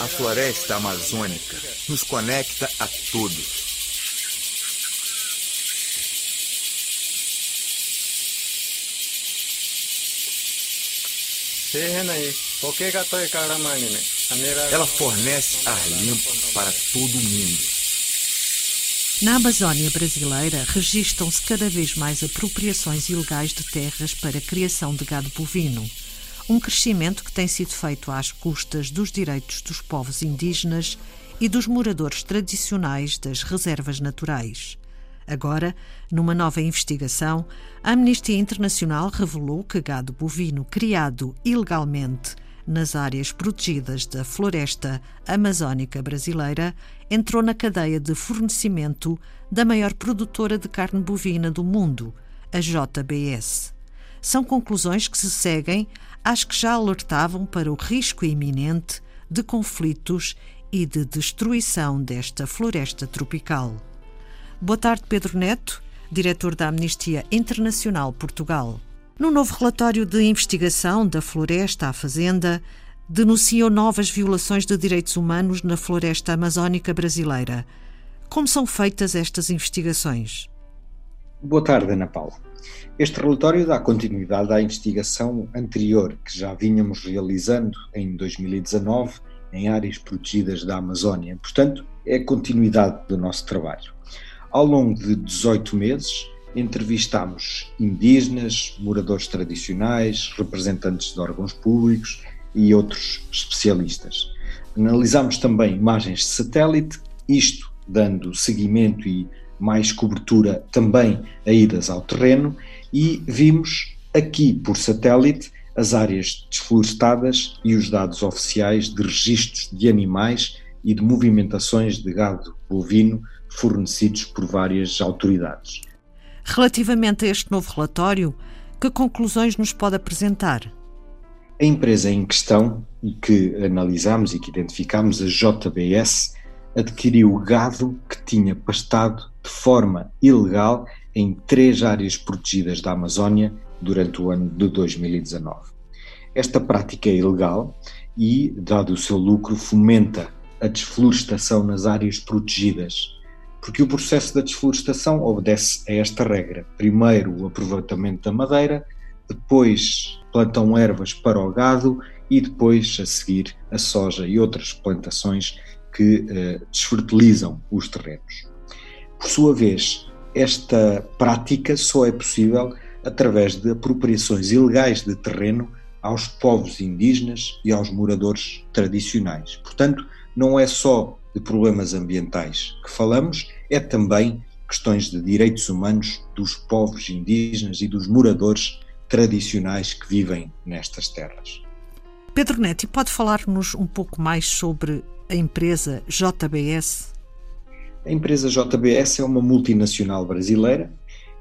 A floresta amazônica nos conecta a todos. Ela fornece ar limpo para todo mundo. Na Amazónia brasileira, registram-se cada vez mais apropriações ilegais de terras para a criação de gado bovino. Um crescimento que tem sido feito às custas dos direitos dos povos indígenas e dos moradores tradicionais das reservas naturais. Agora, numa nova investigação, a Amnistia Internacional revelou que gado bovino criado ilegalmente nas áreas protegidas da floresta amazónica brasileira entrou na cadeia de fornecimento da maior produtora de carne bovina do mundo, a JBS. São conclusões que se seguem às que já alertavam para o risco iminente de conflitos e de destruição desta floresta tropical. Boa tarde, Pedro Neto, diretor da Amnistia Internacional Portugal. No novo relatório de investigação da Floresta à Fazenda, denunciam novas violações de direitos humanos na floresta amazónica brasileira. Como são feitas estas investigações? Boa tarde, Ana Paula. Este relatório dá continuidade à investigação anterior que já vínhamos realizando em 2019 em áreas protegidas da Amazónia. Portanto, é continuidade do nosso trabalho. Ao longo de 18 meses, entrevistámos indígenas, moradores tradicionais, representantes de órgãos públicos e outros especialistas. Analisámos também imagens de satélite, isto dando seguimento e mais cobertura também a idas ao terreno e vimos aqui por satélite as áreas desflorestadas e os dados oficiais de registros de animais e de movimentações de gado bovino fornecidos por várias autoridades. Relativamente a este novo relatório, que conclusões nos pode apresentar? A empresa em questão, e que analisamos e que identificamos, a JBS, adquiriu gado que tinha pastado de forma ilegal em três áreas protegidas da Amazónia durante o ano de 2019. Esta prática é ilegal e, dado o seu lucro, fomenta a desflorestação nas áreas protegidas, porque o processo da desflorestação obedece a esta regra. Primeiro o aproveitamento da madeira, depois plantam ervas para o gado e depois, a seguir, a soja e outras plantações que eh, desfertilizam os terrenos. Por sua vez, esta prática só é possível através de apropriações ilegais de terreno aos povos indígenas e aos moradores tradicionais. Portanto, não é só de problemas ambientais que falamos, é também questões de direitos humanos dos povos indígenas e dos moradores tradicionais que vivem nestas terras. Pedro Neto, pode falar-nos um pouco mais sobre a empresa JBS? A empresa JBS é uma multinacional brasileira,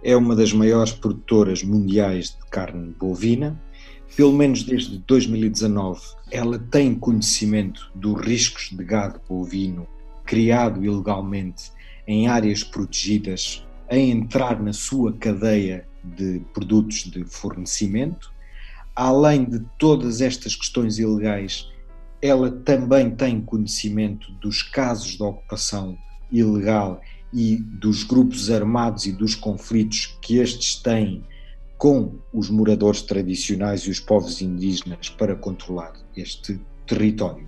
é uma das maiores produtoras mundiais de carne bovina. Pelo menos desde 2019, ela tem conhecimento dos riscos de gado bovino criado ilegalmente em áreas protegidas a entrar na sua cadeia de produtos de fornecimento. Além de todas estas questões ilegais, ela também tem conhecimento dos casos de ocupação ilegal e dos grupos armados e dos conflitos que estes têm com os moradores tradicionais e os povos indígenas para controlar este território.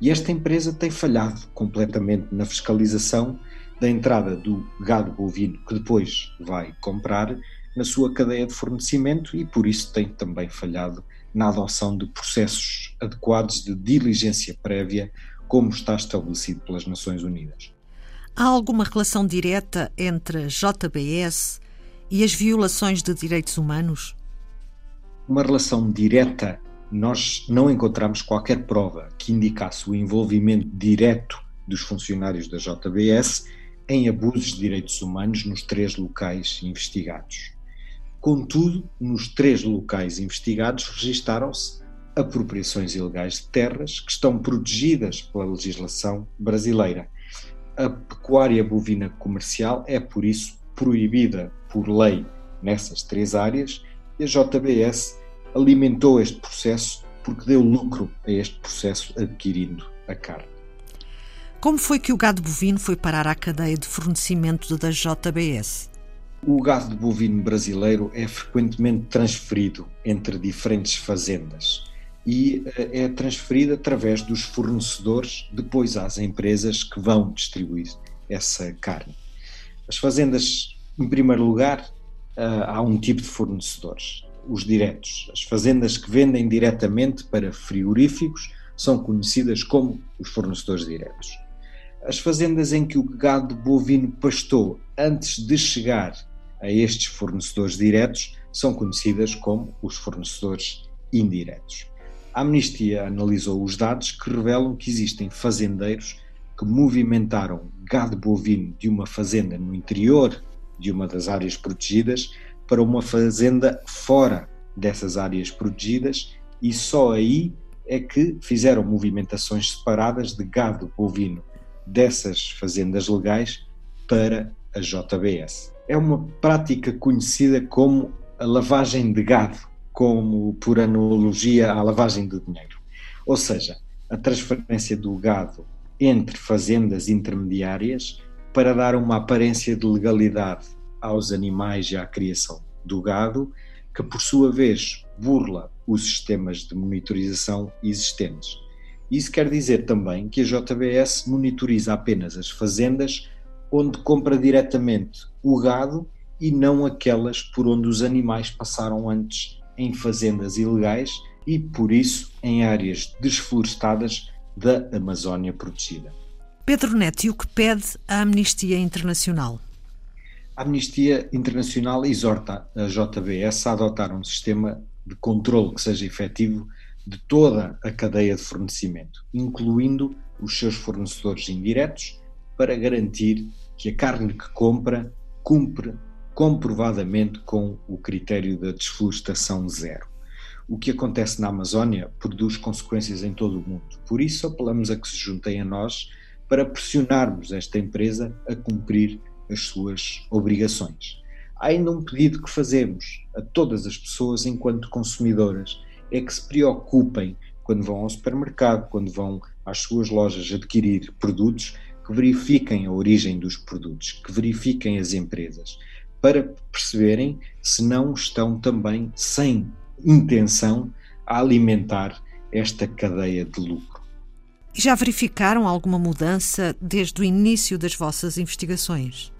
E esta empresa tem falhado completamente na fiscalização da entrada do gado bovino que depois vai comprar na sua cadeia de fornecimento e por isso tem também falhado na adoção de processos adequados de diligência prévia, como está estabelecido pelas Nações Unidas. Há alguma relação direta entre a JBS e as violações de direitos humanos? Uma relação direta nós não encontramos qualquer prova que indicasse o envolvimento direto dos funcionários da JBS em abusos de direitos humanos nos três locais investigados. Contudo, nos três locais investigados registaram-se apropriações ilegais de terras que estão protegidas pela legislação brasileira. A pecuária bovina comercial é, por isso, proibida por lei nessas três áreas e a JBS alimentou este processo porque deu lucro a este processo adquirindo a carne. Como foi que o gado bovino foi parar à cadeia de fornecimento da JBS? O gado bovino brasileiro é frequentemente transferido entre diferentes fazendas e eh, é transferido através dos fornecedores depois às empresas que vão distribuir essa carne. As fazendas, em primeiro lugar, eh, há um tipo de fornecedores, os diretos. As fazendas que vendem diretamente para frigoríficos são conhecidas como os fornecedores diretos as fazendas em que o gado bovino pastou antes de chegar a estes fornecedores diretos são conhecidas como os fornecedores indiretos. A Amnistia analisou os dados que revelam que existem fazendeiros que movimentaram gado bovino de uma fazenda no interior de uma das áreas protegidas para uma fazenda fora dessas áreas protegidas e só aí é que fizeram movimentações separadas de gado bovino dessas fazendas legais para a JBS. É uma prática conhecida como a lavagem de gado, como por analogia à lavagem de dinheiro. Ou seja, a transferência do gado entre fazendas intermediárias para dar uma aparência de legalidade aos animais e à criação do gado, que por sua vez burla os sistemas de monitorização existentes. Isso quer dizer também que a JBS monitoriza apenas as fazendas onde compra diretamente o gado e não aquelas por onde os animais passaram antes em fazendas ilegais e, por isso, em áreas desflorestadas da Amazónia protegida. Pedro Neto, e o que pede a Amnistia Internacional? A Amnistia Internacional exorta a JBS a adotar um sistema de controle que seja efetivo de toda a cadeia de fornecimento, incluindo os seus fornecedores indiretos, para garantir que a carne que compra cumpre comprovadamente com o critério da desflorestação zero. O que acontece na Amazónia produz consequências em todo o mundo. Por isso, apelamos a que se juntem a nós para pressionarmos esta empresa a cumprir as suas obrigações. Há ainda um pedido que fazemos a todas as pessoas enquanto consumidoras é que se preocupem quando vão ao supermercado, quando vão às suas lojas adquirir produtos, que verifiquem a origem dos produtos, que verifiquem as empresas, para perceberem se não estão também sem intenção a alimentar esta cadeia de lucro. Já verificaram alguma mudança desde o início das vossas investigações?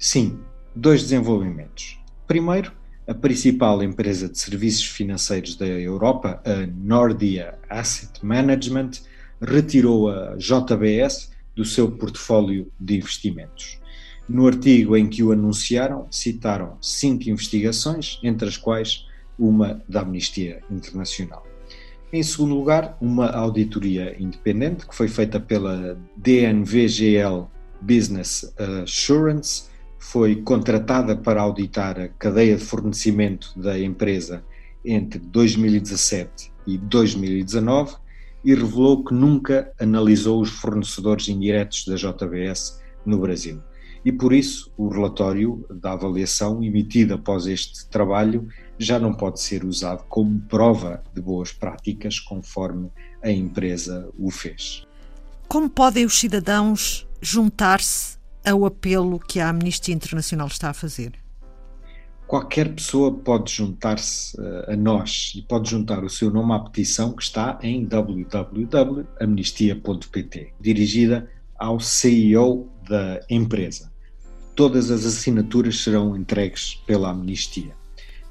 Sim, dois desenvolvimentos. Primeiro, a principal empresa de serviços financeiros da Europa, a Nordia Asset Management, retirou a JBS do seu portfólio de investimentos. No artigo em que o anunciaram, citaram cinco investigações, entre as quais uma da Amnistia Internacional. Em segundo lugar, uma auditoria independente que foi feita pela DNVGL Business Assurance foi contratada para auditar a cadeia de fornecimento da empresa entre 2017 e 2019 e revelou que nunca analisou os fornecedores indiretos da JBS no Brasil. E por isso, o relatório da avaliação emitido após este trabalho já não pode ser usado como prova de boas práticas, conforme a empresa o fez. Como podem os cidadãos juntar-se ao apelo que a Amnistia Internacional está a fazer? Qualquer pessoa pode juntar-se eh, a nós e pode juntar o seu nome à petição que está em www.amnistia.pt, dirigida ao CEO da empresa. Todas as assinaturas serão entregues pela Amnistia.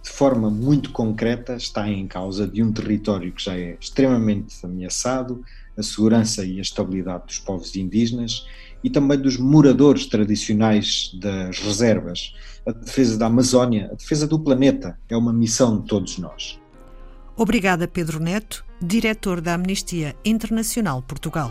De forma muito concreta, está em causa de um território que já é extremamente ameaçado, a segurança e a estabilidade dos povos indígenas e também dos moradores tradicionais das reservas. A defesa da Amazónia, a defesa do planeta, é uma missão de todos nós. Obrigada, Pedro Neto, diretor da Amnistia Internacional Portugal.